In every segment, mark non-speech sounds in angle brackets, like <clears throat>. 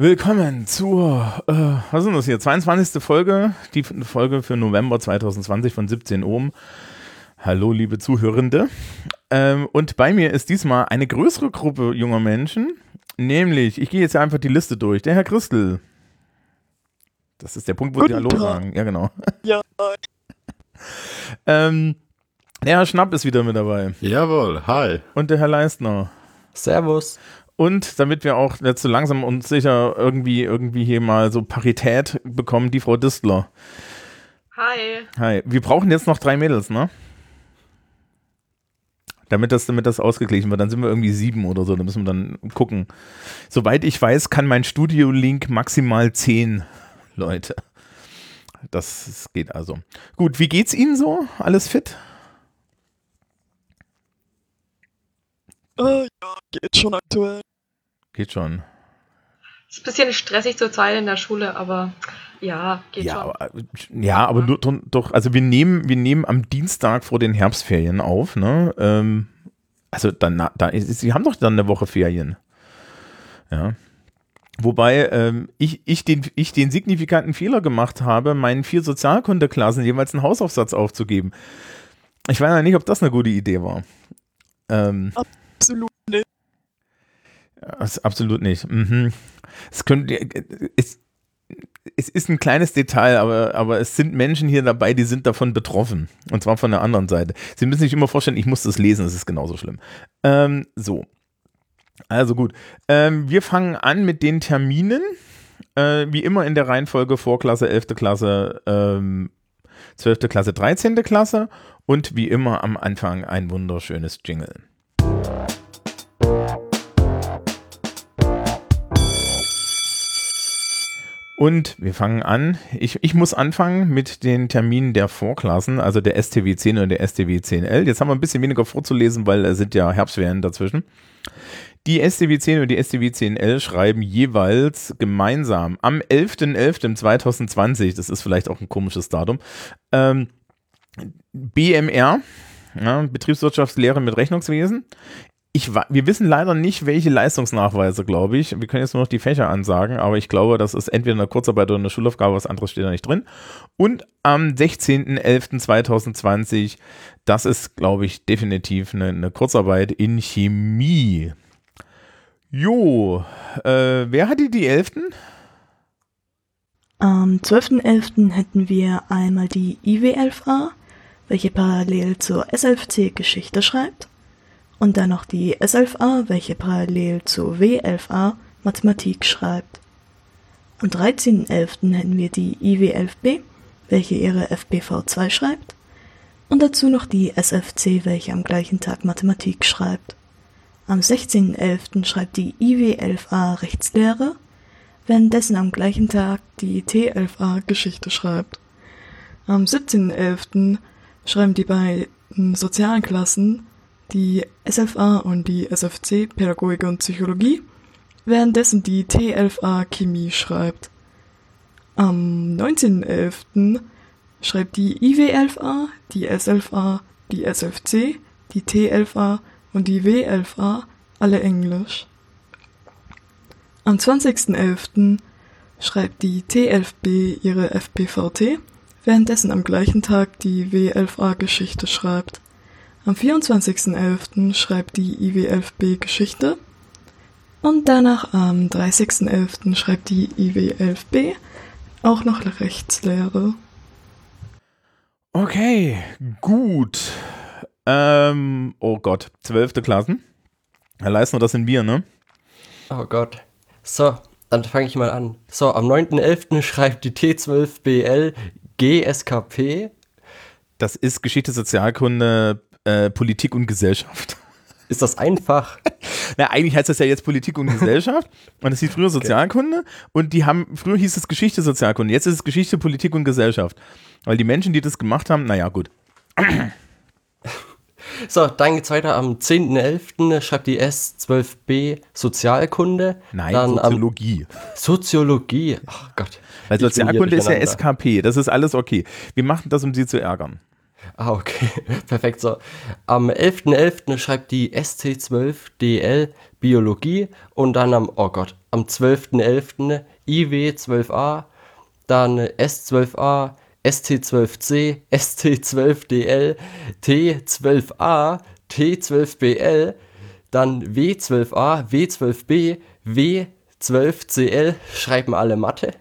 Willkommen zur, äh, was ist das hier, 22. Folge, die Folge für November 2020 von 17 Ohm. Hallo, liebe Zuhörende. Ähm, und bei mir ist diesmal eine größere Gruppe junger Menschen, nämlich, ich gehe jetzt einfach die Liste durch. Der Herr Christel. Das ist der Punkt, wo Sie Hallo sagen. Ja, genau. Ja. <laughs> ähm, der Herr Schnapp ist wieder mit dabei. Jawohl, hi. Und der Herr Leistner. Servus. Und damit wir auch jetzt so langsam und sicher irgendwie, irgendwie hier mal so Parität bekommen, die Frau Distler. Hi. Hi. Wir brauchen jetzt noch drei Mädels, ne? Damit das, damit das ausgeglichen wird. Dann sind wir irgendwie sieben oder so. Da müssen wir dann gucken. Soweit ich weiß, kann mein Studio-Link maximal zehn Leute. Das geht also. Gut, wie geht's Ihnen so? Alles fit? Äh, ja, geht schon aktuell. Geht schon. Ist ein bisschen stressig zur Zeit in der Schule, aber ja, geht ja, schon. Aber, ja, aber nur, doch, also wir nehmen, wir nehmen am Dienstag vor den Herbstferien auf, ne? Ähm, also dann, da, sie haben doch dann eine Woche Ferien. Ja. Wobei ähm, ich, ich, den, ich den signifikanten Fehler gemacht habe, meinen vier Sozialkundeklassen jeweils einen Hausaufsatz aufzugeben. Ich weiß ja nicht, ob das eine gute Idee war. Ähm, Absolut nicht. Absolut nicht. Mhm. Es, könnte, es, es ist ein kleines Detail, aber, aber es sind Menschen hier dabei, die sind davon betroffen. Und zwar von der anderen Seite. Sie müssen sich immer vorstellen, ich muss das lesen, das ist genauso schlimm. Ähm, so. Also gut. Ähm, wir fangen an mit den Terminen. Äh, wie immer in der Reihenfolge Vorklasse, 11. Klasse, ähm, 12. Klasse, 13. Klasse. Und wie immer am Anfang ein wunderschönes Jingle. Und wir fangen an. Ich, ich muss anfangen mit den Terminen der Vorklassen, also der STW 10 und der STW 10L. Jetzt haben wir ein bisschen weniger vorzulesen, weil es sind ja Herbstferien dazwischen. Die STW 10 und die STW 10L schreiben jeweils gemeinsam am 11.11.2020, das ist vielleicht auch ein komisches Datum, ähm, BMR, ja, Betriebswirtschaftslehre mit Rechnungswesen, ich, wir wissen leider nicht, welche Leistungsnachweise, glaube ich. Wir können jetzt nur noch die Fächer ansagen, aber ich glaube, das ist entweder eine Kurzarbeit oder eine Schulaufgabe, was anderes steht da nicht drin. Und am 16.11.2020, das ist, glaube ich, definitiv eine, eine Kurzarbeit in Chemie. Jo, äh, wer hatte die 11.? Am 12.11. hätten wir einmal die IW11A, welche parallel zur S11C Geschichte schreibt und dann noch die S11a, welche parallel zu W11a Mathematik schreibt. Am 13.11. hätten wir die IW11b, welche ihre FPV2 schreibt, und dazu noch die SFC, welche am gleichen Tag Mathematik schreibt. Am 16.11. schreibt die IW11a Rechtslehre, währenddessen am gleichen Tag die T11a Geschichte schreibt. Am 17.11. schreiben die beiden sozialen Klassen die SFA und die SFC Pädagogik und Psychologie, währenddessen die T11A Chemie schreibt. Am 19.11. schreibt die IW11A, die S11A, die SFC, die T11A und die W11A alle Englisch. Am 20.11. schreibt die T11B ihre FPVT, währenddessen am gleichen Tag die W11A Geschichte schreibt. Am 24.11. schreibt die IW11B Geschichte und danach am 30.11. schreibt die IW11B auch noch Rechtslehre. Okay, gut. Ähm, oh Gott, zwölfte Klassen. Herr Leisner, das sind wir, ne? Oh Gott. So, dann fange ich mal an. So, am 9.11. schreibt die T12BL GSKP. Das ist Geschichte, Sozialkunde, äh, Politik und Gesellschaft. <laughs> Ist das einfach? Na, eigentlich heißt das ja jetzt Politik und Gesellschaft. und es hieß früher <laughs> Sozialkunde. Und die haben, früher hieß es Geschichte, Sozialkunde. Jetzt ist es Geschichte, Politik und Gesellschaft. Weil die Menschen, die das gemacht haben, naja, gut. <clears throat> So, dann geht's weiter. Am 10.11. schreibt die S12b Sozialkunde. Nein, dann Soziologie. Soziologie. Ach Gott. Weil Sozialkunde ist ja SKP. Das ist alles okay. Wir machen das, um sie zu ärgern. Ah, okay. <laughs> Perfekt. So. Am 11.11. schreibt die ST12DL Biologie und dann am, oh Gott, am 12.11. IW12A, dann S12A, ST12C, ST12DL, T12A, T12BL, dann W12A, W12B, W12CL, schreiben alle Mathe.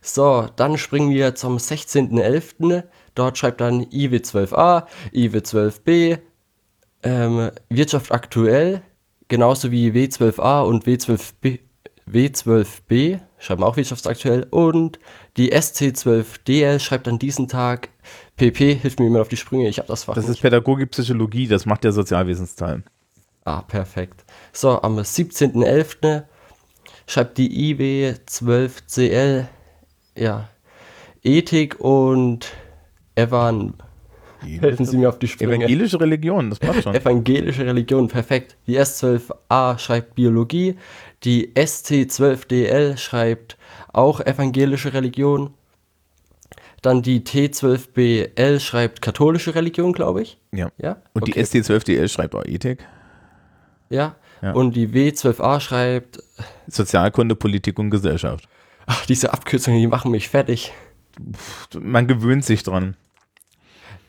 So, dann springen wir zum 16.11. Dort schreibt dann IW12A, IW12B, ähm, Wirtschaft aktuell, genauso wie W12A und W12B, W12B schreiben auch wirtschaftsaktuell und die SC12DL schreibt an diesem Tag PP, hilft mir immer auf die Sprünge, ich habe das Fach Das ist nicht. Pädagogik, Psychologie, das macht der Sozialwesensteil. Ah, perfekt. So, am 17.11. schreibt die IW12CL, ja, Ethik und Evan, helfen Sie mir auf die Sprünge. Evangelische Religion, das passt schon. Evangelische Religion, perfekt. Die S12a schreibt Biologie, die ST12DL schreibt auch evangelische Religion. Dann die T12BL schreibt katholische Religion, glaube ich. Ja. Ja. Und okay. die ST12DL schreibt auch Ethik, Ja. Ja. Und die W12A schreibt, Sozialkunde, Politik und Gesellschaft. ach, diese Abkürzungen, die machen mich fertig. Man gewöhnt sich dran.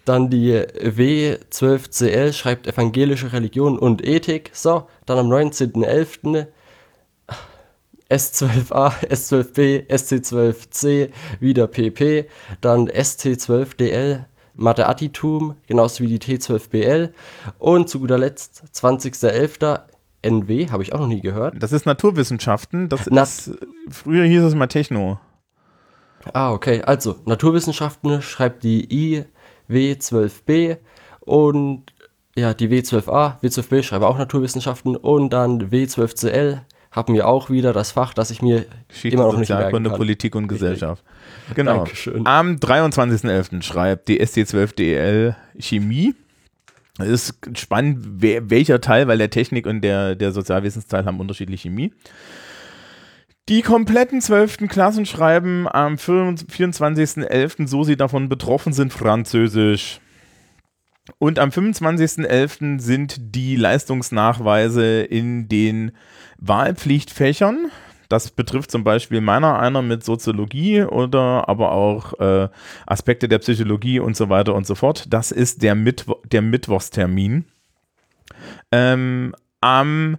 Dann die W12CL schreibt evangelische Religion und Ethik. So, dann am 19.11. S12A, S12B, SC12C, wieder PP, dann ST12DL, Mathe-Attitum, genauso wie die T12BL und zu guter Letzt 20.11. NW, habe ich auch noch nie gehört. Das ist Naturwissenschaften, das Na- ist, früher hieß es mal Techno. Ah, okay. Also, Naturwissenschaften schreibt die IW12B und ja, die W12A, W12B schreibe auch Naturwissenschaften und dann W12CL haben wir auch wieder das Fach, das ich mir Geschichte, immer noch nicht merken Sozialkunde, kann. Politik und Gesellschaft. Genau. Dankeschön. Am 23.11. schreibt die SC12DL Chemie. Es ist spannend, welcher Teil, weil der Technik und der, der Sozialwesensteil haben unterschiedliche Chemie. Die kompletten 12. Klassen schreiben am 24.11., so sie davon betroffen sind, Französisch. Und am 25.11. sind die Leistungsnachweise in den Wahlpflichtfächern. Das betrifft zum Beispiel meiner einer mit Soziologie oder aber auch äh, Aspekte der Psychologie und so weiter und so fort. Das ist der, Mittwo der Mittwochstermin. Ähm, am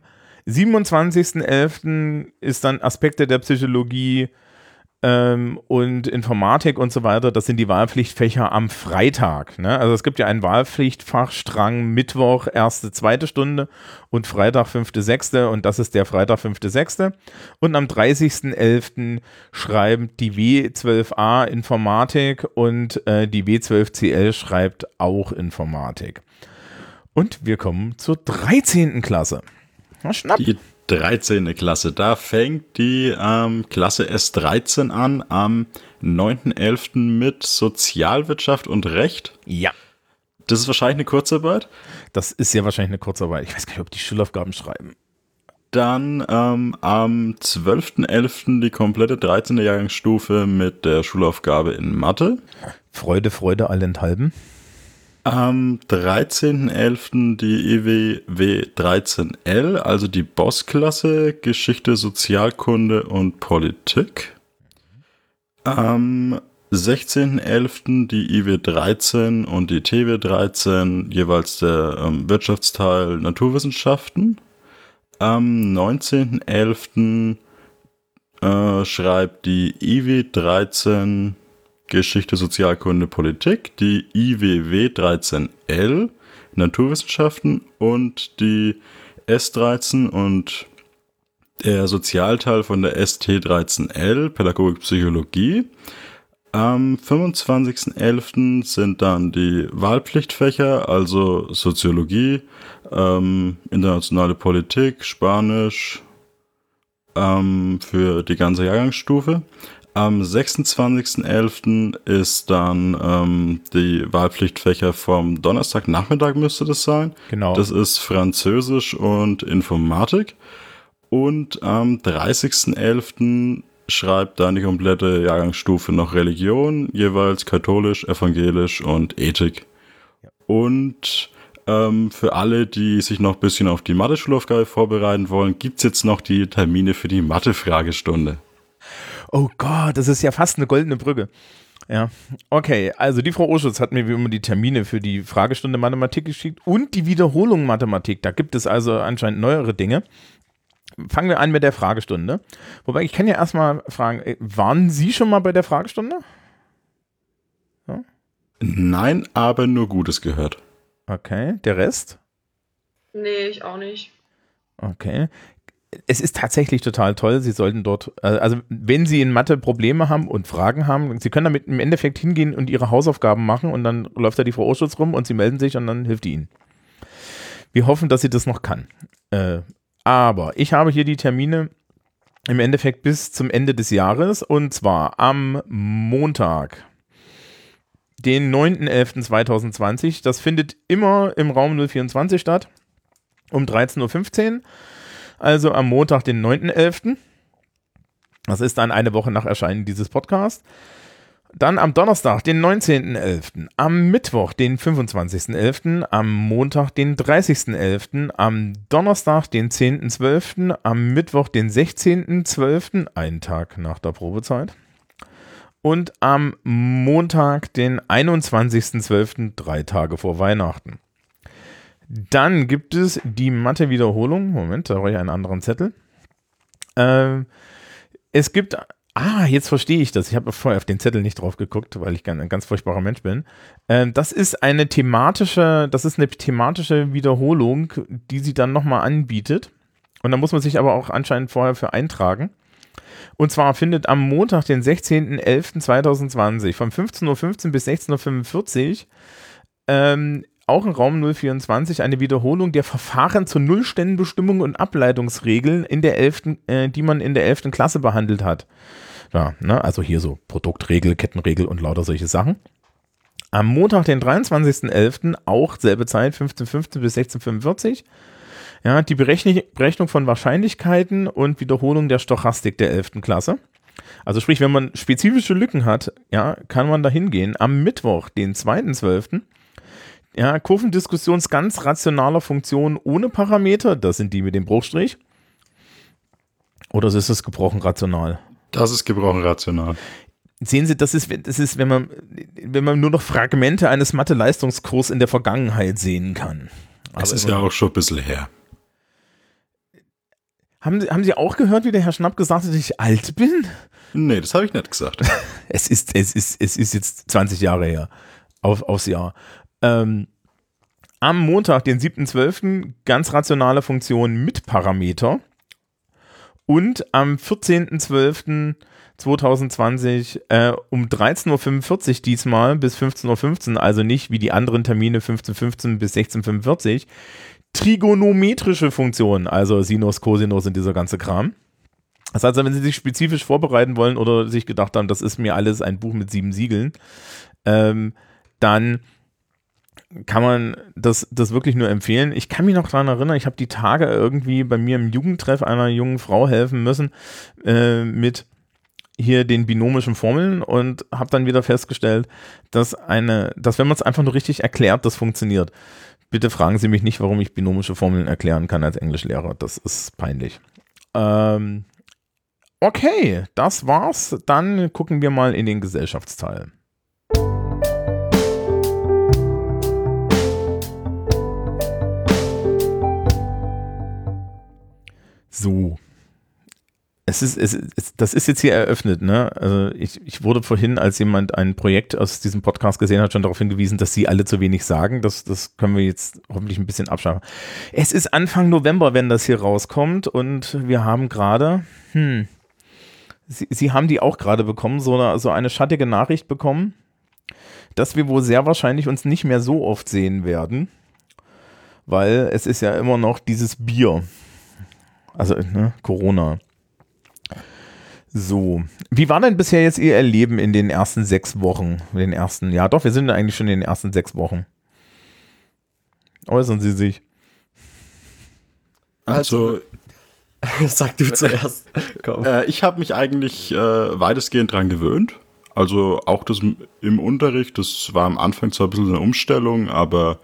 27.11. ist dann Aspekte der Psychologie ähm, und Informatik und so weiter. Das sind die Wahlpflichtfächer am Freitag. Ne? Also es gibt ja einen Wahlpflichtfachstrang Mittwoch, erste, zweite Stunde und Freitag, fünfte, sechste und das ist der Freitag, fünfte, sechste. Und am 30.11. schreiben die W12a Informatik und äh, die W12CL schreibt auch Informatik. Und wir kommen zur 13. Klasse. Na, schnapp. Die 13. Klasse. Da fängt die ähm, Klasse S13 an am 9.11. mit Sozialwirtschaft und Recht. Ja. Das ist wahrscheinlich eine Kurzarbeit. Das ist ja wahrscheinlich eine Kurzarbeit. Ich weiß gar nicht, ob die Schulaufgaben schreiben. Dann ähm, am 12.11. die komplette 13. Jahrgangsstufe mit der Schulaufgabe in Mathe. Freude, Freude, allenthalben. Am 13.11. die EWW 13L, also die Bossklasse Geschichte, Sozialkunde und Politik. Am 16.11. die IW 13 und die TW 13, jeweils der ähm, Wirtschaftsteil Naturwissenschaften. Am 19.11. Äh, schreibt die IW 13 Geschichte, Sozialkunde, Politik, die IWW 13L, Naturwissenschaften und die S13 und der Sozialteil von der ST13L, Pädagogik, Psychologie. Am 25.11. sind dann die Wahlpflichtfächer, also Soziologie, ähm, internationale Politik, Spanisch ähm, für die ganze Jahrgangsstufe. Am 26.11. ist dann ähm, die Wahlpflichtfächer vom Donnerstagnachmittag müsste das sein. Genau. Das ist Französisch und Informatik. Und am 30.11. schreibt dann die komplette Jahrgangsstufe noch Religion, jeweils katholisch, evangelisch und Ethik. Und ähm, für alle, die sich noch ein bisschen auf die Mathe-Schulaufgabe vorbereiten wollen, gibt's jetzt noch die Termine für die Mathe-Fragestunde. Oh Gott, das ist ja fast eine goldene Brücke. Ja, okay. Also die Frau Urschutz hat mir wie immer die Termine für die Fragestunde Mathematik geschickt und die Wiederholung Mathematik. Da gibt es also anscheinend neuere Dinge. Fangen wir an mit der Fragestunde. Wobei ich kann ja erstmal fragen, äh, waren Sie schon mal bei der Fragestunde? Nein, aber nur Gutes gehört. Okay, der Rest? Nee, ich auch nicht. Okay. Es ist tatsächlich total toll. Sie sollten dort, äh, also wenn Sie in Mathe Probleme haben und Fragen haben, Sie können damit im Endeffekt hingehen und Ihre Hausaufgaben machen und dann läuft da die Frau Urschutz rum und Sie melden sich und dann hilft die Ihnen. Wir hoffen, dass sie das noch kann. Äh, aber ich habe hier die Termine im Endeffekt bis zum Ende des Jahres und zwar am Montag, den 9.11.2020. Das findet immer im Raum 024 statt, um 13.15 Uhr. Also am Montag, den 9.11. Das ist dann eine Woche nach Erscheinen dieses Podcasts. Dann am Donnerstag, den 19.11., am Mittwoch, den 25.11., am Montag, den 30.11., am Donnerstag, den 10.12., am Mittwoch, den 16.12., einen Tag nach der Probezeit, und am Montag, den 21.12., drei Tage vor Weihnachten. Dann gibt es die Mathe-Wiederholung. Moment, da brauche ich einen anderen Zettel. Ähm, es gibt Ah, jetzt verstehe ich das. Ich habe vorher auf den Zettel nicht drauf geguckt, weil ich ein ganz furchtbarer Mensch bin. Ähm, das ist eine thematische, das ist eine thematische Wiederholung, die sie dann nochmal anbietet. Und da muss man sich aber auch anscheinend vorher für eintragen. Und zwar findet am Montag, den 16.11.2020 von 15.15 Uhr bis 16.45 Uhr ähm, auch im Raum 024 eine Wiederholung der Verfahren zur Nullstellenbestimmung und Ableitungsregeln, in der 11., äh, die man in der 11. Klasse behandelt hat. Ja, ne, also hier so Produktregel, Kettenregel und lauter solche Sachen. Am Montag, den 23.11., auch selbe Zeit, 15.15 bis 16.45 ja, die Berechn Berechnung von Wahrscheinlichkeiten und Wiederholung der Stochastik der 11. Klasse. Also sprich, wenn man spezifische Lücken hat, ja, kann man da hingehen. Am Mittwoch, den 2.12., ja, Kurvendiskussions ganz rationaler Funktionen ohne Parameter, das sind die mit dem Bruchstrich. Oder ist es gebrochen rational? Das ist gebrochen rational. Sehen Sie, das ist, das ist, wenn man, wenn man nur noch Fragmente eines Mathe-Leistungskurses in der Vergangenheit sehen kann. Das ist ja auch schon ein bisschen her. Haben Sie, haben Sie auch gehört, wie der Herr Schnapp gesagt hat, dass ich alt bin? Nee, das habe ich nicht gesagt. <laughs> es, ist, es, ist, es ist jetzt 20 Jahre her. Auf, aufs Jahr. Ähm, am Montag, den 7.12., ganz rationale Funktion mit Parameter. Und am 14.12.2020 äh, um 13.45 Uhr diesmal bis 15.15 Uhr, also nicht wie die anderen Termine 15.15 bis 16.45 Uhr, trigonometrische Funktionen, also Sinus, Cosinus und dieser ganze Kram. Das heißt, wenn Sie sich spezifisch vorbereiten wollen oder sich gedacht haben, das ist mir alles ein Buch mit sieben Siegeln, ähm, dann kann man das, das wirklich nur empfehlen. Ich kann mich noch daran erinnern, ich habe die Tage irgendwie bei mir im Jugendtreff einer jungen Frau helfen müssen äh, mit hier den binomischen Formeln und habe dann wieder festgestellt, dass eine, dass wenn man es einfach nur richtig erklärt, das funktioniert. Bitte fragen Sie mich nicht, warum ich binomische Formeln erklären kann als Englischlehrer. Das ist peinlich. Ähm, okay, das war's. Dann gucken wir mal in den Gesellschaftsteil. So. Es ist, es, es, das ist jetzt hier eröffnet, ne? Also ich, ich wurde vorhin, als jemand ein Projekt aus diesem Podcast gesehen hat, schon darauf hingewiesen, dass sie alle zu wenig sagen. Das, das können wir jetzt hoffentlich ein bisschen abschaffen. Es ist Anfang November, wenn das hier rauskommt, und wir haben gerade, hm, Sie, Sie haben die auch gerade bekommen, so eine, so eine schattige Nachricht bekommen, dass wir wohl sehr wahrscheinlich uns nicht mehr so oft sehen werden, weil es ist ja immer noch dieses Bier. Also ne, Corona. So, wie war denn bisher jetzt Ihr Erleben in den ersten sechs Wochen? In den ersten, ja doch, wir sind eigentlich schon in den ersten sechs Wochen. Äußern Sie sich. Also, <laughs> Sag du zuerst. Komm. Äh, ich habe mich eigentlich äh, weitestgehend dran gewöhnt. Also auch das im Unterricht, das war am Anfang zwar ein bisschen eine Umstellung, aber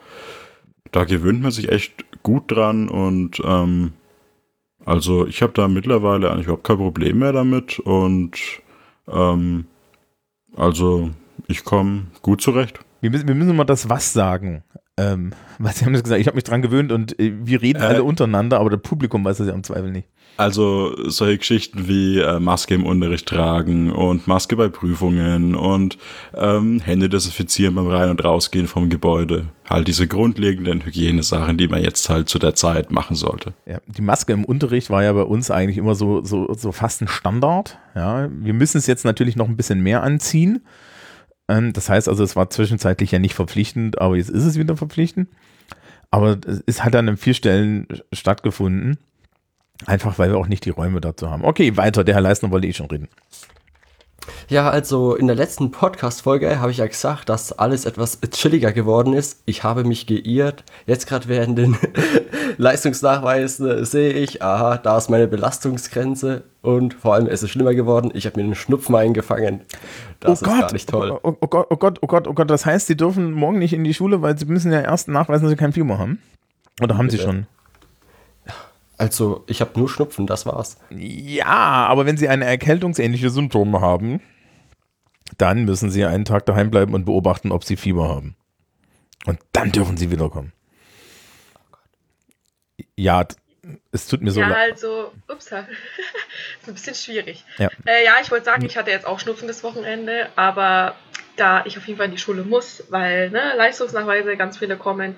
da gewöhnt man sich echt gut dran und ähm, also ich habe da mittlerweile eigentlich überhaupt kein Problem mehr damit und ähm, also ich komme gut zurecht. Wir müssen, wir müssen mal das Was sagen. Ähm, weil Sie haben das gesagt, ich habe mich dran gewöhnt und äh, wir reden Äh. alle untereinander, aber das Publikum weiß das ja im Zweifel nicht. Also solche Geschichten wie äh, Maske im Unterricht tragen und Maske bei Prüfungen und ähm, Hände desinfizieren beim Rein- und Rausgehen vom Gebäude. Halt diese grundlegenden Hygienesachen, die man jetzt halt zu der Zeit machen sollte. Ja, die Maske im Unterricht war ja bei uns eigentlich immer so, so, so fast ein Standard. Ja, wir müssen es jetzt natürlich noch ein bisschen mehr anziehen. Ähm, das heißt also, es war zwischenzeitlich ja nicht verpflichtend, aber jetzt ist es wieder verpflichtend. Aber es hat dann an vier Stellen stattgefunden. Einfach weil wir auch nicht die Räume dazu haben. Okay, weiter. Der Herr Leistner wollte eh schon reden. Ja, also in der letzten Podcast-Folge habe ich ja gesagt, dass alles etwas chilliger geworden ist. Ich habe mich geirrt. Jetzt gerade während den <laughs> Leistungsnachweisen äh, sehe ich, aha, da ist meine Belastungsgrenze und vor allem ist es schlimmer geworden. Ich habe mir einen Schnupfen eingefangen. Das ist gar nicht toll. Oh, oh Gott, oh Gott, oh Gott, oh Gott. Das heißt, Sie dürfen morgen nicht in die Schule, weil Sie müssen ja erst nachweisen, dass Sie kein Fieber haben. Oder haben Sie Bitte. schon? Also, ich habe nur Schnupfen, das war's. Ja, aber wenn Sie eine erkältungsähnliche Symptome haben, dann müssen Sie einen Tag daheim bleiben und beobachten, ob Sie Fieber haben. Und dann dürfen Sie wiederkommen. Ja, es tut mir so ja, leid. also, ups, <laughs> ist ein bisschen schwierig. Ja. Äh, ja, ich wollte sagen, ich hatte jetzt auch Schnupfen das Wochenende, aber da ich auf jeden Fall in die Schule muss, weil ne, Leistungsnachweise ganz viele kommen,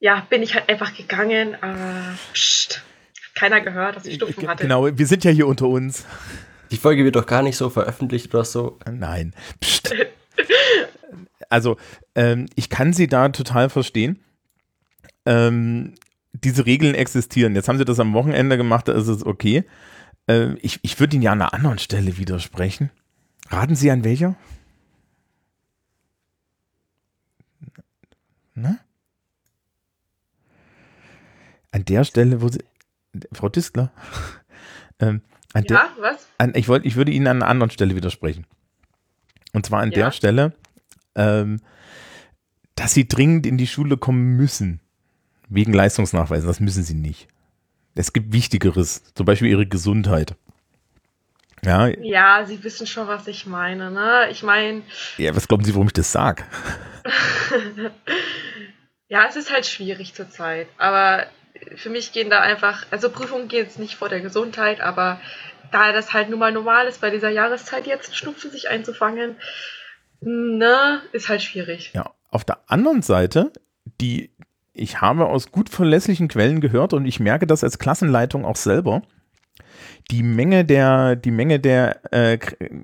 ja, bin ich halt einfach gegangen. Aber pst, hat keiner gehört, dass ich Schnupfen hatte. Genau, wir sind ja hier unter uns. Die Folge wird doch gar nicht so veröffentlicht oder so. Nein. Psst. Also, ähm, ich kann Sie da total verstehen. Ähm, diese Regeln existieren. Jetzt haben Sie das am Wochenende gemacht, da ist es okay. Äh, ich ich würde Ihnen ja an einer anderen Stelle widersprechen. Raten Sie an welcher? Ne? An der Stelle, wo Sie. Frau Distler. <laughs> ähm, an der, Ja, was? an, ich, wollte, ich würde Ihnen an einer anderen Stelle widersprechen. Und zwar an Ja. der Stelle, ähm, dass Sie dringend in die Schule kommen müssen. Wegen Leistungsnachweisen. Das müssen Sie nicht. Es gibt Wichtigeres. Zum Beispiel Ihre Gesundheit. Ja, Ja, Sie wissen schon, was ich meine, ne? Ich meine, ja was glauben Sie, warum ich das sage? <laughs> ja, es ist halt schwierig zurzeit, aber für mich gehen da einfach, also Prüfungen gehen jetzt nicht vor der Gesundheit, aber da das halt nun mal normal ist, bei dieser Jahreszeit jetzt Schnupfen sich einzufangen, ne, ist halt schwierig. Ja, auf der anderen Seite, die ich habe aus gut verlässlichen Quellen gehört und ich merke das als Klassenleitung auch selber. Die Menge der, die Menge der äh,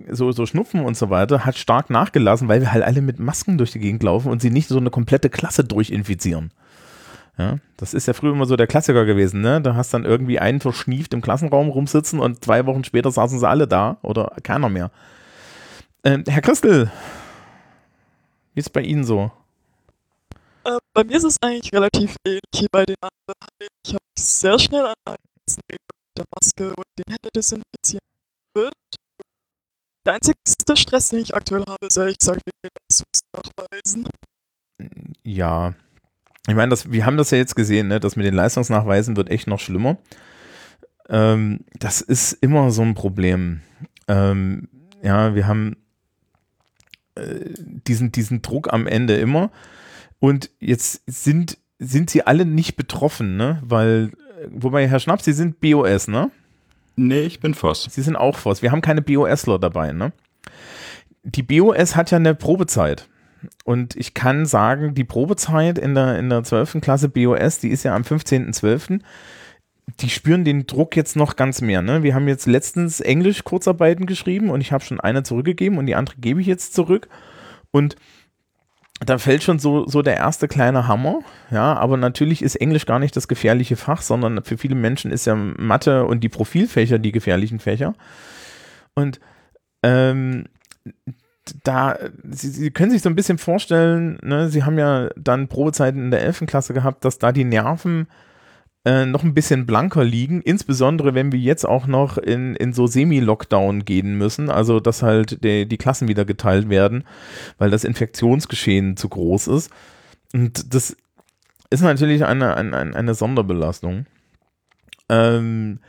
so, so Schnupfen und so weiter hat stark nachgelassen, weil wir halt alle mit Masken durch die Gegend laufen und sie nicht so eine komplette Klasse durchinfizieren. Ja, das ist ja früher immer so der Klassiker gewesen, ne? Da hast dann irgendwie einen verschnieft im Klassenraum rumsitzen und zwei Wochen später saßen sie alle da oder keiner mehr. Ähm, Herr Christel, wie ist es bei Ihnen so? Äh, bei mir ist es eigentlich relativ ähnlich wie bei den anderen. Ich habe mich sehr schnell an mit der Maske und den Hände desinfizieren gewöhnt. Der einzigste Stress, den ich aktuell habe, ist ehrlich gesagt den Leistungsnachweisen. Ja, ich meine, das, wir haben das ja jetzt gesehen, ne? das mit den Leistungsnachweisen wird echt noch schlimmer. Ähm, das ist immer so ein Problem. Ähm, ja, wir haben äh, diesen, diesen Druck am Ende immer. Und jetzt sind, sind sie alle nicht betroffen, ne? Weil, äh, wobei, Herr Schnapp, Sie sind BOS, ne? Nee, ich bin Voss. Sie sind auch Voss. Wir haben keine BOSler dabei, ne? Die BOS hat ja eine Probezeit. Und ich kann sagen, die Probezeit in der, in der 12. Klasse BOS, die ist ja am 15.12. Die spüren den Druck jetzt noch ganz mehr. Ne? Wir haben jetzt letztens Englisch Kurzarbeiten geschrieben und ich habe schon eine zurückgegeben und die andere gebe ich jetzt zurück. Und da fällt schon so, so der erste kleine Hammer. Ja, aber natürlich ist Englisch gar nicht das gefährliche Fach, sondern für viele Menschen ist ja Mathe und die Profilfächer die gefährlichen Fächer. Und ähm, da, Sie, Sie können sich so ein bisschen vorstellen, ne, Sie haben ja dann Probezeiten in der 11. Klasse gehabt, dass da die Nerven äh, noch ein bisschen blanker liegen, insbesondere wenn wir jetzt auch noch in, in so Semi-Lockdown gehen müssen, also dass halt die, die Klassen wieder geteilt werden, weil das Infektionsgeschehen zu groß ist. Und das ist natürlich eine, eine, eine Sonderbelastung. Ähm,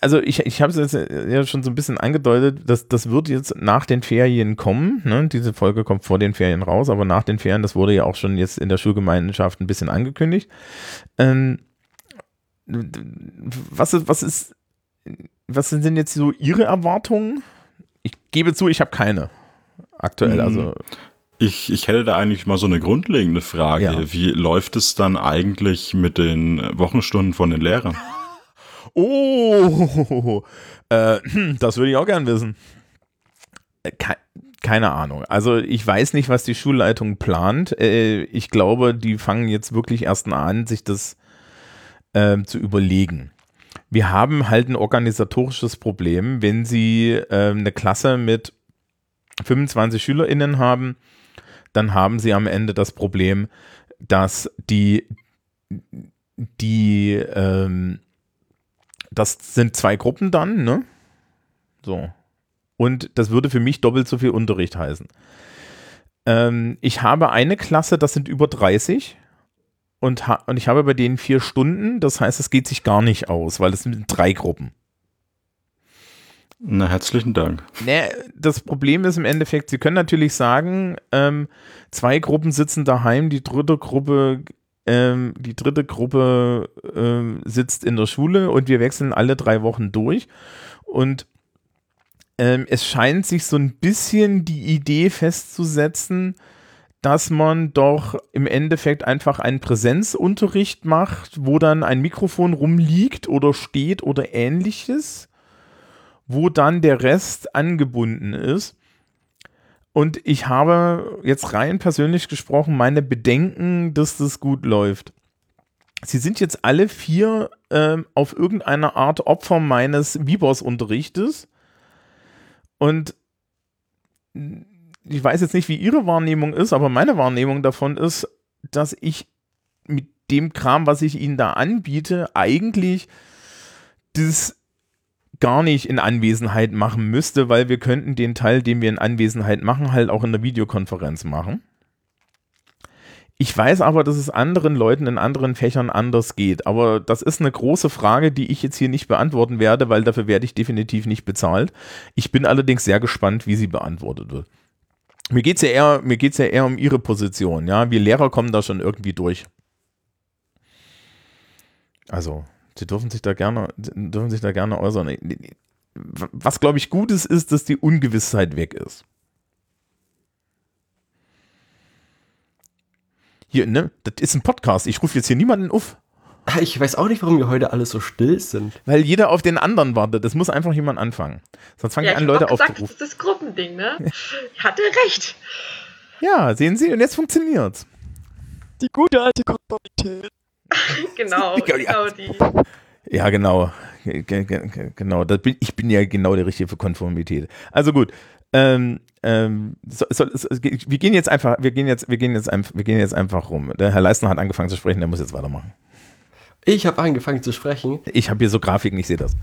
also ich, ich habe es jetzt ja schon so ein bisschen angedeutet, dass das wird jetzt nach den Ferien kommen. Ne? Diese Folge kommt vor den Ferien raus, aber nach den Ferien, das wurde ja auch schon jetzt in der Schulgemeinschaft ein bisschen angekündigt. Ähm, was ist, was ist, was sind jetzt so Ihre Erwartungen? Ich gebe zu, ich habe keine aktuell. Also hm. ich, ich hätte da eigentlich mal so eine grundlegende Frage. Ja. Wie läuft es dann eigentlich mit den Wochenstunden von den Lehrern? Oh, <laughs> äh, <clears throat> das würde ich auch gern wissen. Äh, Ke keine Ahnung. Also ich weiß nicht, was die Schulleitung plant. Äh, ich glaube, die fangen jetzt wirklich erst mal an, sich das äh, zu überlegen. Wir haben halt ein organisatorisches Problem, wenn Sie äh, eine Klasse mit 25 SchülerInnen haben, dann haben Sie am Ende das Problem, dass die, die, ähm, das sind zwei Gruppen dann, ne? So. Und das würde für mich doppelt so viel Unterricht heißen. Ähm, ich habe eine Klasse, das sind über 30 und, und ich habe bei denen vier Stunden, das heißt, es geht sich gar nicht aus, weil es sind drei Gruppen. Na, herzlichen Dank. Nee, das Problem ist im Endeffekt, Sie können natürlich sagen, ähm, zwei Gruppen sitzen daheim, die dritte Gruppe, ähm, die dritte Gruppe ähm, sitzt in der Schule und wir wechseln alle drei Wochen durch. Und ähm, es scheint sich so ein bisschen die Idee festzusetzen, dass man doch im Endeffekt einfach einen Präsenzunterricht macht, wo dann ein Mikrofon rumliegt oder steht oder ähnliches wo dann der Rest angebunden ist. Und ich habe jetzt rein persönlich gesprochen meine Bedenken, dass das gut läuft. Sie sind jetzt alle vier ähm, auf irgendeine Art Opfer meines Vibos-Unterrichtes. Und ich weiß jetzt nicht, wie Ihre Wahrnehmung ist, aber meine Wahrnehmung davon ist, dass ich mit dem Kram, was ich Ihnen da anbiete, eigentlich das gar nicht in Anwesenheit machen müsste, weil wir könnten den Teil, den wir in Anwesenheit machen, halt auch in der Videokonferenz machen. Ich weiß aber, dass es anderen Leuten in anderen Fächern anders geht. Aber das ist eine große Frage, die ich jetzt hier nicht beantworten werde, weil dafür werde ich definitiv nicht bezahlt. Ich bin allerdings sehr gespannt, wie sie beantwortet wird. Mir geht es ja, eher, ja eher um ihre Position. Ja, wir Lehrer kommen da schon irgendwie durch. Also, Sie dürfen sich da gerne, dürfen sich da gerne äußern. Was, glaube ich, gut ist, ist, dass die Ungewissheit weg ist. Hier, ne? Das ist ein Podcast. Ich rufe jetzt hier niemanden auf. Ich weiß auch nicht, warum wir heute alle so still sind. Weil jeder auf den anderen wartet. Das muss einfach jemand anfangen. Sonst fangen ja, an, Leute aufzurufen. Das ist das Gruppending, ne? Ich hatte recht. Ja, sehen Sie, und jetzt funktioniert's. Die gute alte Konformität. <laughs> genau, <laughs> genau die. Ja, genau. Genau. Das bin, ich bin ja genau der Richtige für Konformität. Also gut. Ähm, ähm, so, so, so, wir gehen jetzt einfach, wir gehen jetzt, wir gehen jetzt einfach, wir gehen jetzt einfach rum. Der Herr Leistner hat angefangen zu sprechen, der muss jetzt weitermachen. Ich habe angefangen zu sprechen. Ich habe hier so Grafiken, ich sehe das.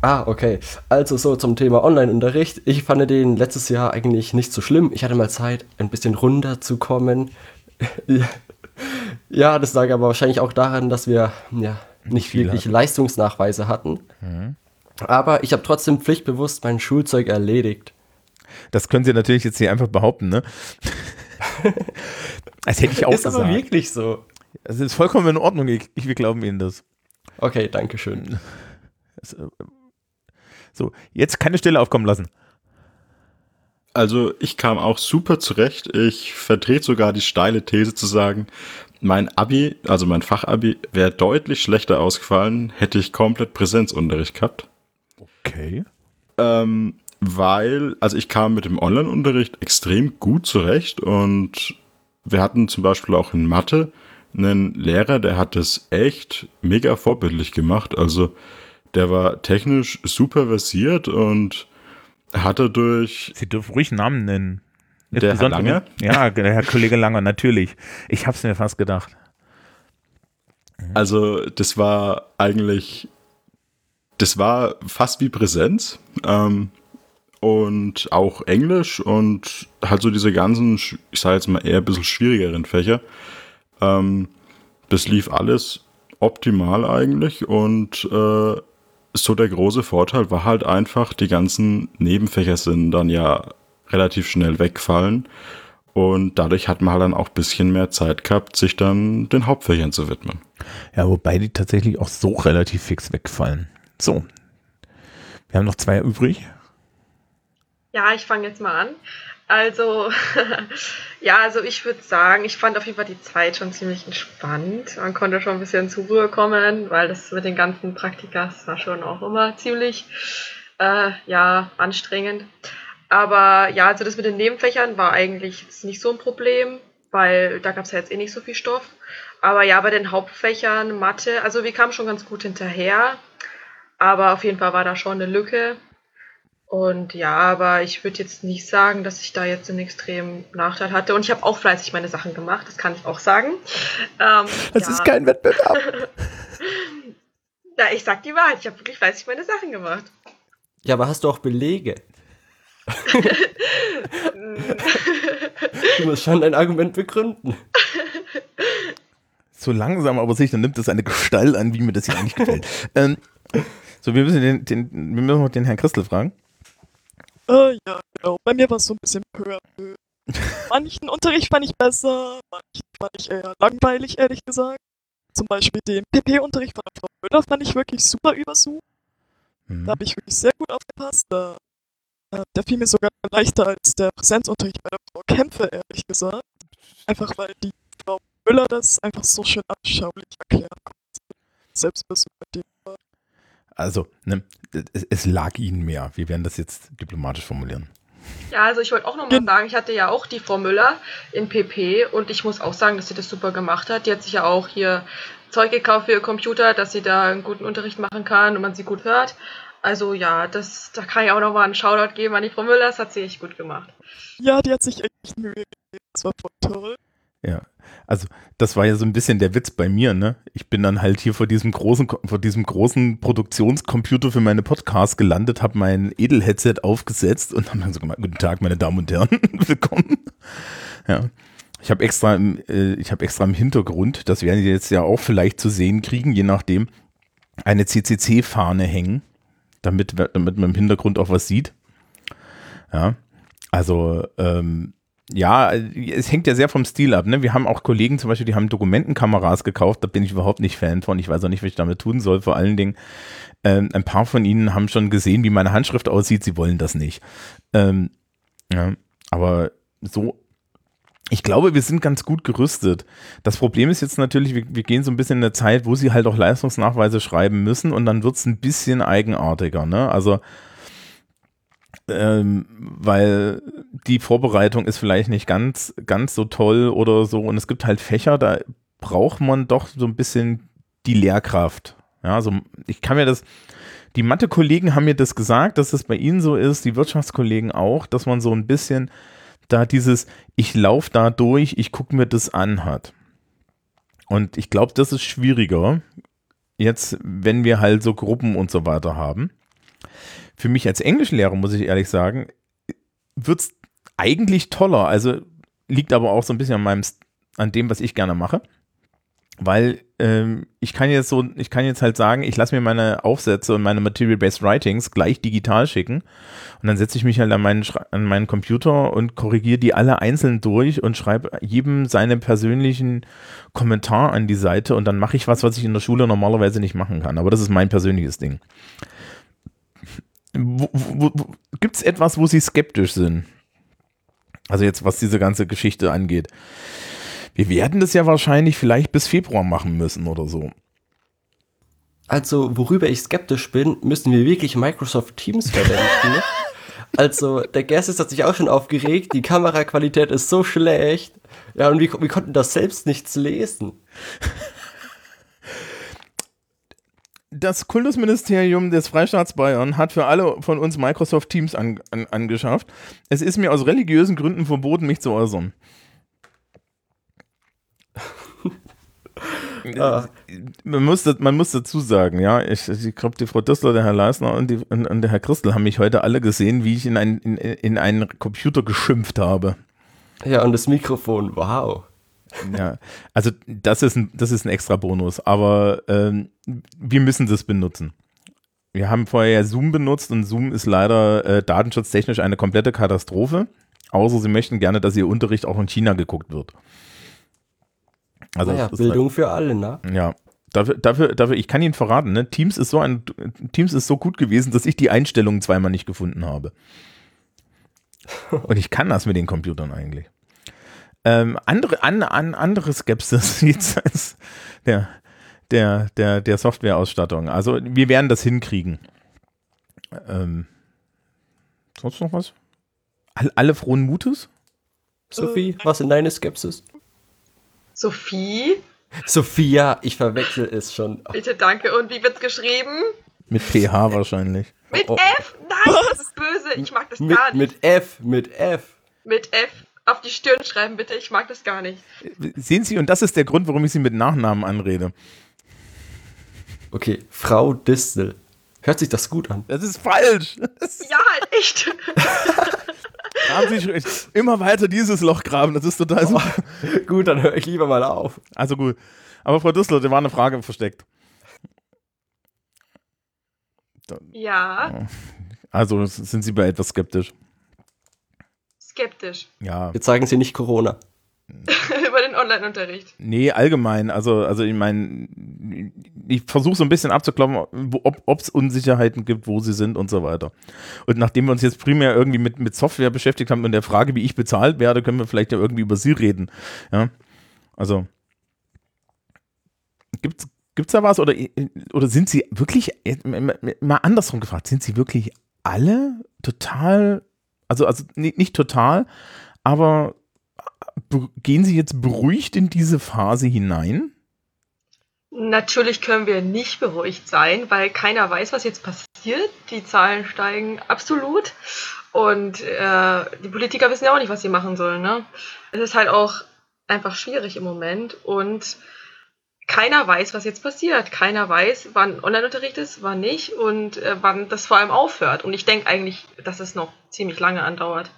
Ah, okay. Also so zum Thema Online-Unterricht. Ich fand den letztes Jahr eigentlich nicht so schlimm. Ich hatte mal Zeit, ein bisschen runterzukommen. <laughs> ja, das lag aber wahrscheinlich auch daran, dass wir ja nicht wirklich Leistungsnachweise hatten. Mhm. Aber ich habe trotzdem pflichtbewusst mein Schulzeug erledigt. Das können Sie natürlich jetzt hier einfach behaupten, ne? <laughs> das hätte ich auch ist gesagt. Ist aber wirklich so. Es ist vollkommen in Ordnung. Ich, wir glauben Ihnen das. Okay, danke schön. <laughs> So, jetzt keine Stille aufkommen lassen. Also ich kam auch super zurecht. Ich vertrete sogar die steile These zu sagen, mein Abi, also mein Fachabi, wäre deutlich schlechter ausgefallen, hätte ich komplett Präsenzunterricht gehabt. Okay. Ähm, weil, also ich kam mit dem Online-Unterricht extrem gut zurecht und wir hatten zum Beispiel auch in Mathe einen Lehrer, der hat es echt mega vorbildlich gemacht. Also der war technisch super versiert und hatte durch. Sie dürfen ruhig Namen nennen. Der Herr Lange? Ja, der Herr Kollege Lange, natürlich. Ich habe es mir fast gedacht. Also das war eigentlich, das war fast wie Präsenz ähm, und auch Englisch und halt so diese ganzen, ich sage jetzt mal eher ein bisschen schwierigeren Fächer. Ähm, das lief alles optimal eigentlich und äh, so der große Vorteil war halt einfach, die ganzen Nebenfächer sind dann ja relativ schnell wegfallen und dadurch hat man halt dann auch ein bisschen mehr Zeit gehabt, sich dann den Hauptfächern zu widmen. Ja, wobei die tatsächlich auch so relativ fix wegfallen. So. Wir haben noch zwei übrig. Ja, ich fange jetzt mal an. Also, <laughs> ja, also ich würde sagen, ich fand auf jeden Fall die Zeit schon ziemlich entspannt. Man konnte schon ein bisschen zur Ruhe kommen, weil das mit den ganzen Praktikas war schon auch immer ziemlich, äh, ja, anstrengend. Aber ja, also das mit den Nebenfächern war eigentlich nicht so ein Problem, weil da gab es ja jetzt eh nicht so viel Stoff. Aber ja, bei den Hauptfächern Mathe, also wir kamen schon ganz gut hinterher. Aber auf jeden Fall war da schon eine Lücke. Und ja, aber ich würde jetzt nicht sagen, dass ich da jetzt einen extremen Nachteil hatte. Und ich habe auch fleißig meine Sachen gemacht, das kann ich auch sagen. Ähm, das ja. ist kein Wettbewerb. <laughs> ja, ich sag die Wahrheit, ich habe wirklich fleißig meine Sachen gemacht. Ja, aber hast du auch Belege? <laughs> du musst schon dein Argument begründen. So langsam aber sicher nimmt es eine Gestalt an, wie mir das hier eigentlich gefällt. <laughs> ähm, so, wir müssen den, den, wir müssen noch den Herrn Christel fragen. Äh, ja, genau. Bei mir war es so ein bisschen peu <laughs> Manchen Unterricht fand ich besser, manchen fand ich eher langweilig, ehrlich gesagt. Zum Beispiel den PP-Unterricht von der Frau Müller fand ich wirklich super übersucht. Mhm. Da habe ich wirklich sehr gut aufgepasst. Da äh, der fiel mir sogar leichter als der Präsenzunterricht bei der Frau Kämpfe, ehrlich gesagt. Einfach weil die Frau Müller das einfach so schön anschaulich erklären konnte. Selbst bei dem war. Also, ne, es, es, lag ihnen mehr. Wir werden das jetzt diplomatisch formulieren. Ja, also ich wollte auch nochmal sagen, ich hatte ja auch die Frau Müller in PP und ich muss auch sagen, dass sie das super gemacht hat. Die hat sich ja auch hier Zeug gekauft für ihr Computer, dass sie da einen guten Unterricht machen kann und man sie gut hört. Also ja, das, da kann ich auch nochmal einen Shoutout geben an die Frau Müller, das hat sie echt gut gemacht. Ja, die hat sich echt Mühe gegeben, das war voll toll. Ja, also das war ja so ein bisschen der Witz bei mir, ne? Ich bin dann halt hier vor diesem großen, vor diesem großen Produktionscomputer für meine Podcasts gelandet, habe mein Edel-Headset aufgesetzt und habe dann so gemacht, guten Tag, meine Damen und Herren, <laughs> willkommen. Ja. Ich habe extra, im, äh, habe extra im Hintergrund, das werden Sie jetzt ja auch vielleicht zu sehen kriegen, je nachdem, eine CCC-Fahne hängen damit, damit man im Hintergrund auch was sieht. Ja, also ähm, ja, es hängt ja sehr vom Stil ab. Ne? Wir haben auch Kollegen zum Beispiel, die haben Dokumentenkameras gekauft. Da bin ich überhaupt nicht Fan von. Ich weiß auch nicht, was ich damit tun soll. Vor allen Dingen, ähm, ein paar von ihnen haben schon gesehen, wie meine Handschrift aussieht. Sie wollen das nicht. Ähm, ja, aber so ich glaube, wir sind ganz gut gerüstet. Das Problem ist jetzt natürlich, wir, wir, gehen so ein bisschen in eine Zeit, wo sie halt auch Leistungsnachweise schreiben müssen und dann wird es ein bisschen eigenartiger. Ne? Also, ähm, weil die Vorbereitung ist vielleicht nicht ganz, ganz so toll oder so. Und es gibt halt Fächer, da braucht man doch so ein bisschen die Lehrkraft. Ja, also ich kann mir das, die Mathe-Kollegen haben mir das gesagt, dass es bei ihnen so ist, die Wirtschaftskollegen auch, dass man so ein bisschen da dieses, ich laufe da durch, ich gucke mir das an hat. Und ich glaube, das ist schwieriger, jetzt, wenn wir halt so Gruppen und so weiter haben. Für mich als Englischlehrer, muss ich ehrlich sagen, wird es eigentlich toller. Also liegt aber auch so ein bisschen an, meinem, an dem, was ich gerne mache. Weil ähm, ich kann jetzt so, ich kann jetzt halt sagen, ich lasse mir meine Aufsätze und meine Material-Based Writings gleich digital schicken und dann setze ich mich halt an meinen, an meinen Computer und korrigiere die alle einzeln durch und schreibe jedem seinen persönlichen Kommentar an die Seite und dann mache ich was, was ich in der Schule normalerweise nicht machen kann. Aber das ist mein persönliches Ding. Gibt es etwas, wo Sie skeptisch sind? Also jetzt, was diese ganze Geschichte angeht. Wir werden das ja wahrscheinlich vielleicht bis Februar machen müssen oder so. Also, worüber ich skeptisch bin, müssen wir wirklich Microsoft Teams verwenden. <laughs> also, der Gersis hat sich auch schon aufgeregt, die Kameraqualität ist so schlecht. Ja, und wir, wir konnten das selbst nichts lesen. Das Kultusministerium des Freistaats Bayern hat für alle von uns Microsoft Teams an, an, angeschafft. Es ist mir aus religiösen Gründen verboten, mich zu äußern. <laughs> Ah. man, muss, man muss dazu sagen, ja, ich, ich glaube, die Frau Dissler, der Herr Leisner und, die, und, und der Herr Christel haben mich heute alle gesehen, wie ich in, ein, in, in einen Computer geschimpft habe. Ja, und das Mikrofon, wow. Ja, also das ist ein, das ist ein extra Bonus, aber ähm, wir müssen das benutzen. Wir haben vorher ja Zoom benutzt und Zoom ist leider äh, datenschutztechnisch eine komplette Katastrophe, außer Sie möchten gerne, dass Ihr Unterricht auch in China geguckt wird. Also naja, Bildung für alle, ne? Ja. Dafür, dafür, dafür, ich kann Ihnen verraten, ne? Teams ist so ein Teams ist so gut gewesen, dass ich die Einstellungen zweimal nicht gefunden habe. Und ich kann das mit den Computern eigentlich. Ähm, andere, an, an, andere Skepsis <laughs> jetzt als der, der, der, der Softwareausstattung. Also wir werden das hinkriegen. Ähm, sonst noch was? All, alle frohen Mutes? Sophie, was sind deine Skepsis? Sophie, Sophia, ich verwechsel es schon. bitte danke. Und wie wird's geschrieben? Mit PH wahrscheinlich. Mit Oh, oh. F? Nein, das ist böse. Ich mag das Mit, gar nicht. mit F, mit F. Mit F. Auf die Stirn schreiben, bitte. Ich mag das gar nicht. Sehen Sie, und das ist der Grund, warum ich Sie mit Nachnamen anrede. Okay, Frau Distel. Hört sich das gut an? Das ist falsch. Das Ja, halt echt. <laughs> haben Sie schon- immer weiter dieses Loch graben. Das ist total super. gut, dann höre ich lieber mal auf. Also gut. Aber Frau Düssler, da war eine Frage versteckt. Ja, Also sind Sie bei etwas skeptisch? Skeptisch. Ja. Jetzt sagen Sie nicht Corona. <laughs> Über den Online-Unterricht. Nee, allgemein. Also, also ich meine, ich versuche so ein bisschen abzuklopfen, wo- ob es Unsicherheiten gibt, wo sie sind und so weiter. Und nachdem wir uns jetzt primär irgendwie mit, mit Software beschäftigt haben und der Frage, wie ich bezahlt werde, können wir vielleicht ja irgendwie über sie reden. Ja. Also, gibt's Gibt's da was oder, oder sind sie wirklich, mal andersrum gefragt, sind sie wirklich alle total, also, also nicht, total, aber be- gehen sie jetzt beruhigt in diese Phase hinein? Natürlich können wir nicht beruhigt sein, weil keiner weiß, was jetzt passiert. Die Zahlen steigen absolut. Und äh, die Politiker wissen ja auch nicht, was sie machen sollen. Ne? Es ist halt auch einfach schwierig im Moment. Und keiner weiß, was jetzt passiert. Keiner weiß, wann Online-Unterricht ist, wann nicht und äh, wann das vor allem aufhört. Und ich denke eigentlich, dass es noch ziemlich lange andauert.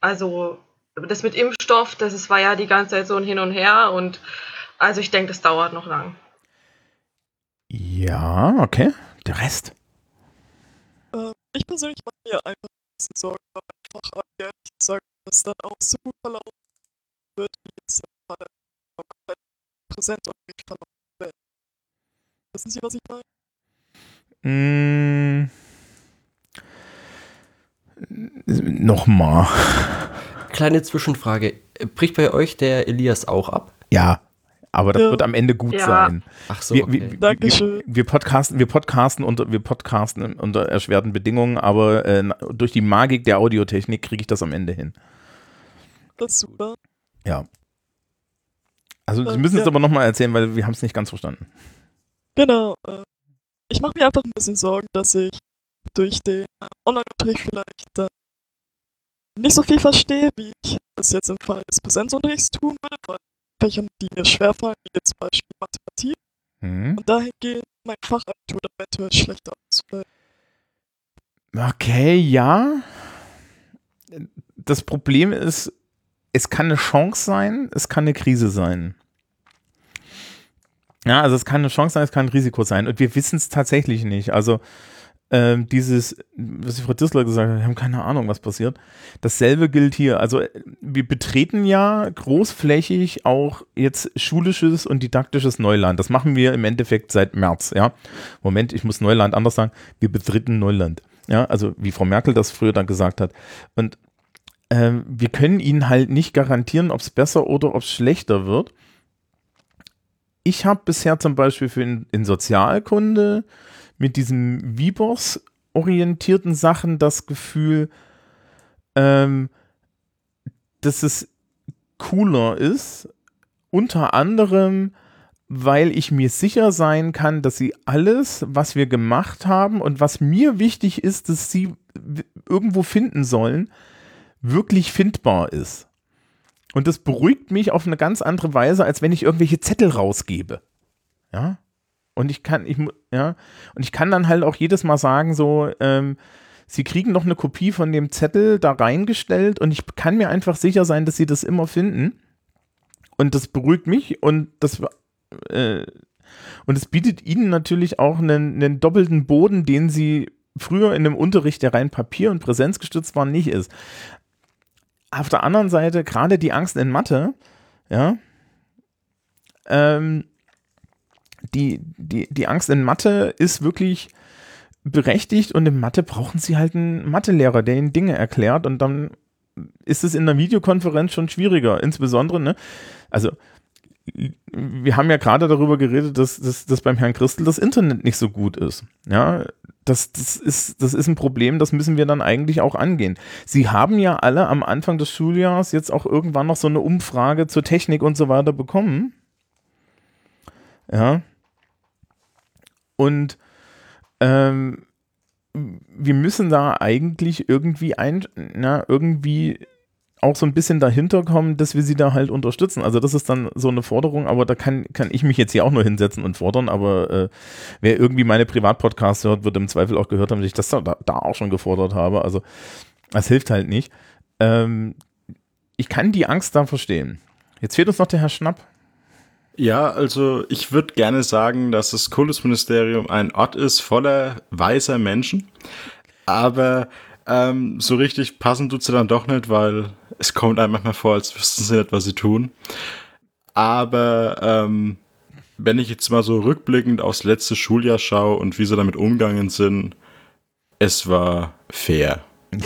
Also das mit Impfstoff, das ist, war ja die ganze Zeit so ein Hin und Her. Und also ich denke, das dauert noch lang. Ja, okay. Der Rest. Ähm, ich persönlich mache mir einfach ein bisschen Sorgen, weil einfach äh, ehrlich gesagt, dass dann auch so gut verlaufen wird, wie jetzt bei der komplett Präsentunterricht verlaufen wird. Wissen Sie, was ich meine? Mm. Nochmal. Kleine Zwischenfrage. Bricht bei euch der Elias auch ab? Ja, aber das Ja. wird am Ende gut Ja. sein. Ach so, wir, okay. wir, wir, Dankeschön. wir podcasten, wir podcasten unter, wir podcasten unter erschwerten Bedingungen, aber äh, durch die Magik der Audiotechnik kriege ich das am Ende hin. Das ist super. Ja. Also Sie Äh, müssen es ja. aber nochmal erzählen, weil wir haben es nicht ganz verstanden. Genau. Äh, ich mache mir einfach ein bisschen Sorgen, dass ich durch den äh, Online-Unterricht vielleicht dann nicht so viel verstehe, wie ich das jetzt im Fall des Präsenzunterrichts tun würde, weil Fächern, die mir schwerfallen, wie jetzt zum Beispiel Mathematik, Hm. und dahingehend mein Fachabitur eventuell schlechter ausfällt. Okay, ja. Das Problem ist, es kann eine Chance sein, es kann eine Krise sein. Ja, also es kann eine Chance sein, es kann ein Risiko sein. Und wir wissen es tatsächlich nicht. Also ähm, dieses, was die Frau Dissler gesagt hat, wir haben keine Ahnung, was passiert. Dasselbe gilt hier. Also äh, wir betreten ja großflächig auch jetzt schulisches und didaktisches Neuland. Das machen wir im Endeffekt seit März. Ja, Moment, ich muss Neuland anders sagen. Wir betreten Neuland. Ja, also wie Frau Merkel das früher dann gesagt hat. Und ähm, wir können Ihnen halt nicht garantieren, ob es besser oder ob es schlechter wird. Ich habe bisher zum Beispiel für in, in Sozialkunde mit diesen Vibos-orientierten Sachen das Gefühl, ähm, dass es cooler ist, unter anderem, weil ich mir sicher sein kann, dass sie alles, was wir gemacht haben und was mir wichtig ist, dass sie irgendwo finden sollen, wirklich findbar ist. Und das beruhigt mich auf eine ganz andere Weise, als wenn ich irgendwelche Zettel rausgebe. Ja. Und ich kann, ich, ja, und ich kann dann halt auch jedes Mal sagen, so, ähm, sie kriegen noch eine Kopie von dem Zettel da reingestellt und ich kann mir einfach sicher sein, dass sie das immer finden. Und das beruhigt mich und das, äh, und es bietet ihnen natürlich auch einen, einen doppelten Boden, den sie früher in einem Unterricht, der rein Papier- und präsenzgestützt war, nicht ist. Auf der anderen Seite, gerade die Angst in Mathe, ja, ähm, die, die, die Angst in Mathe ist wirklich berechtigt und in Mathe brauchen sie halt einen Mathelehrer, der ihnen Dinge erklärt und dann ist es in einer Videokonferenz schon schwieriger. Insbesondere, ne, also wir haben ja gerade darüber geredet, dass, dass, dass beim Herrn Christel das Internet nicht so gut ist. Ja, das, das, ist, das ist ein Problem, das müssen wir dann eigentlich auch angehen. Sie haben ja alle am Anfang des Schuljahres jetzt auch irgendwann noch so eine Umfrage zur Technik und so weiter bekommen. Ja. Und ähm, wir müssen da eigentlich irgendwie ein, na, irgendwie auch so ein bisschen dahinter kommen, dass wir sie da halt unterstützen. Also das ist dann so eine Forderung, aber da kann, kann ich mich jetzt hier auch nur hinsetzen und fordern, aber äh, wer irgendwie meine Privatpodcasts hört, wird im Zweifel auch gehört haben, dass ich das da, da auch schon gefordert habe. Also das hilft halt nicht. Ähm, ich kann die Angst da verstehen. Jetzt fehlt uns noch der Herr Schnapp. Ja, also ich würde gerne sagen, dass das Kultusministerium ein Ort ist voller weiser Menschen. Aber ähm, so richtig passend tut sie dann doch nicht, weil es kommt einem manchmal vor, als wüssten sie nicht, was sie tun. Aber ähm, wenn ich jetzt mal so rückblickend aufs letzte Schuljahr schaue und wie sie damit umgegangen sind, es war fair. <laughs>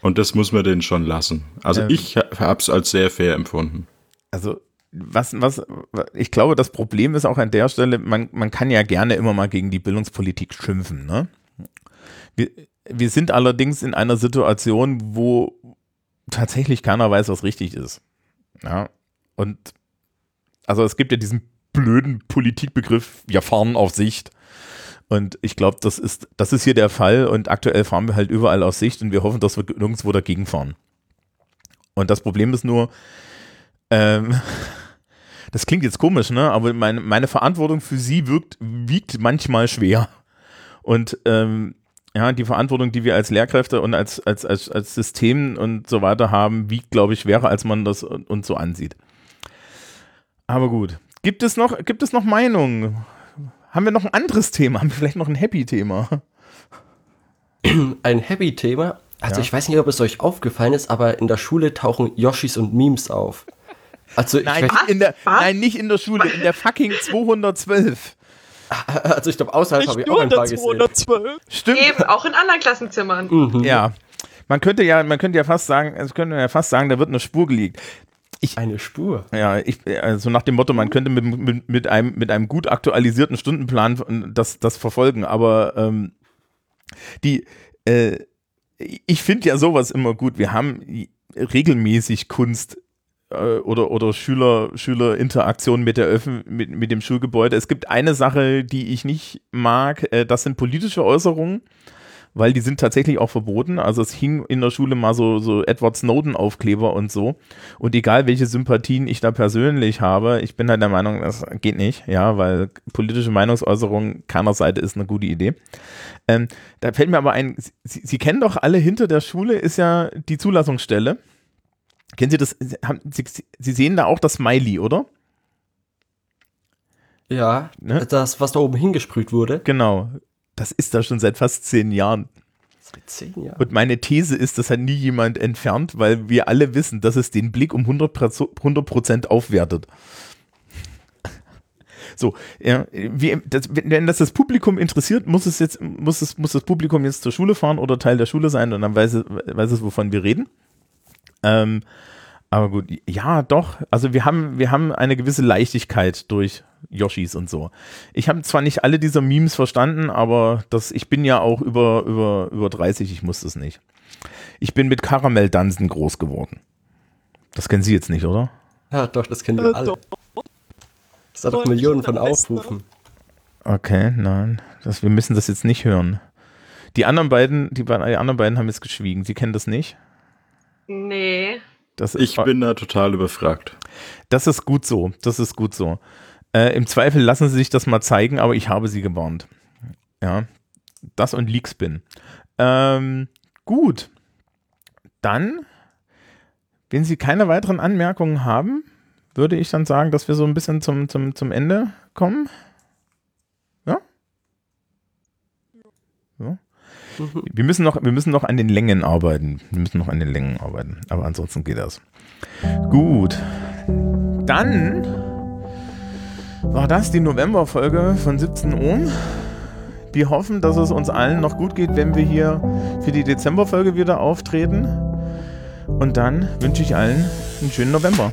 Und das muss man denen schon lassen. Also Ähm. ich habe es als sehr fair empfunden. Also was, was, ich glaube, das Problem ist auch an der Stelle, man, man kann ja gerne immer mal gegen die Bildungspolitik schimpfen. Ne? Wir, sind allerdings in einer Situation, wo tatsächlich keiner weiß, was richtig ist. Ja, und also es gibt ja diesen blöden Politikbegriff, wir fahren auf Sicht. Und ich glaube, das ist, das ist hier der Fall und aktuell fahren wir halt überall auf Sicht und wir hoffen, dass wir nirgendwo dagegen fahren. Und das Problem ist nur, ähm, <laughs> das klingt jetzt komisch, ne? Aber meine, meine Verantwortung für sie wirkt, wiegt manchmal schwer. Und ähm, ja, die Verantwortung, die wir als Lehrkräfte und als, als, als, als System und so weiter haben, wiegt, glaube ich, schwerer, als man das uns so ansieht. Aber gut. Gibt es noch, gibt es noch Meinungen? Haben wir noch ein anderes Thema? Haben wir vielleicht noch ein Happy-Thema? <clears throat> Ein Happy-Thema. Also Ja. ich weiß nicht, ob es euch aufgefallen ist, aber in der Schule tauchen Yoshis und Memes auf. Also ich, Nein, weiß, der, nein, nicht in der Schule, in der fucking <laughs> 212. <laughs> also ich glaube, außerhalb habe ich auch ein in paar gesehen. 212. Stimmt. Eben, auch in anderen Klassenzimmern. Mhm. Ja. Man könnte ja, man könnte ja fast sagen, es könnte ja fast sagen, da wird eine Spur gelegt. Eine Spur. Ja, ich, also nach dem Motto, man könnte mit, mit, mit, einem, mit einem gut aktualisierten Stundenplan das, das verfolgen, aber ähm, die, äh, ich finde ja sowas immer gut. Wir haben regelmäßig Kunst oder, oder Schüler, Schülerinteraktion mit, der Öffn mit, mit dem Schulgebäude. Es gibt eine Sache, die ich nicht mag, äh, das sind politische Äußerungen weil die sind tatsächlich auch verboten. Also es hing in der Schule mal so, so Edward Snowden-Aufkleber und so. Und egal welche Sympathien ich da persönlich habe, ich bin halt der Meinung, das geht nicht, ja, weil politische Meinungsäußerung keiner Seite ist eine gute Idee. Ähm, da fällt mir aber ein, Sie, Sie kennen doch alle, hinter der Schule ist ja die Zulassungsstelle. Kennen Sie das? Haben, Sie, Sie sehen da auch das Smiley, oder? Ja, Ne? das, was da oben hingesprüht wurde. Genau. Das ist da schon seit fast zehn Jahren. Seit zehn Jahren. Und meine These ist, das hat nie jemand entfernt, weil wir alle wissen, dass es den Blick um 100%, Prozent- 100 aufwertet. So, ja, wie, das, wenn das das Publikum interessiert, muss es jetzt, muss es, muss das Publikum jetzt zur Schule fahren oder Teil der Schule sein und dann weiß es, weiß es wovon wir reden. Ähm, aber gut, ja, doch. Also wir haben, wir haben eine gewisse Leichtigkeit durch Yoshis und so. Ich habe zwar nicht alle dieser Memes verstanden, aber das, ich bin ja auch über, über, über 30, ich muss das nicht. Ich bin mit Karamelldansen groß geworden. Das kennen Sie jetzt nicht, oder? Ja, doch, das kennen wir Äh, alle. Das hat doch Millionen von. Aufrufen. Okay, nein. Das, wir müssen das jetzt nicht hören. Die anderen beiden, die, beiden- die anderen beiden haben jetzt geschwiegen. Sie kennen das nicht? Nee. Das ist, Ich bin da total überfragt. Das ist gut so. Das ist gut so. Äh, Im Zweifel lassen sie sich das mal zeigen, aber ich habe sie gewarnt. Ja, das und Leakspin. Ähm, gut. Dann, wenn Sie keine weiteren Anmerkungen haben, würde ich dann sagen, dass wir so ein bisschen zum, zum, zum Ende kommen. Ja? ja. <laughs> Wir müssen, noch, wir müssen noch an den Längen arbeiten. Wir müssen noch an den Längen arbeiten. Aber ansonsten geht das. Gut. Dann war das die November-Folge von 17 Uhr. Wir hoffen, dass es uns allen noch gut geht, wenn wir hier für die Dezember-Folge wieder auftreten. Und dann wünsche ich allen einen schönen November.